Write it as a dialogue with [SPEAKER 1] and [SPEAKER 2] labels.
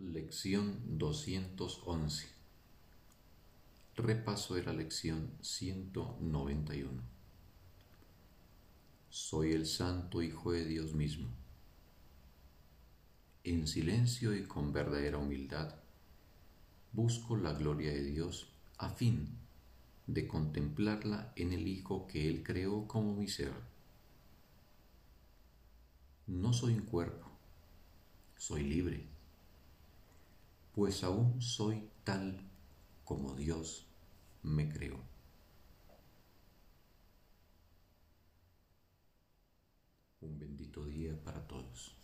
[SPEAKER 1] Lección 211 Repaso de la lección 191 Soy el Santo Hijo de Dios mismo. En silencio y con verdadera humildad, busco la gloria de Dios a fin de contemplarla en el Hijo que Él creó como mi ser. No soy un cuerpo, soy libre, pues aún soy tal como Dios me creó. Un bendito día para todos.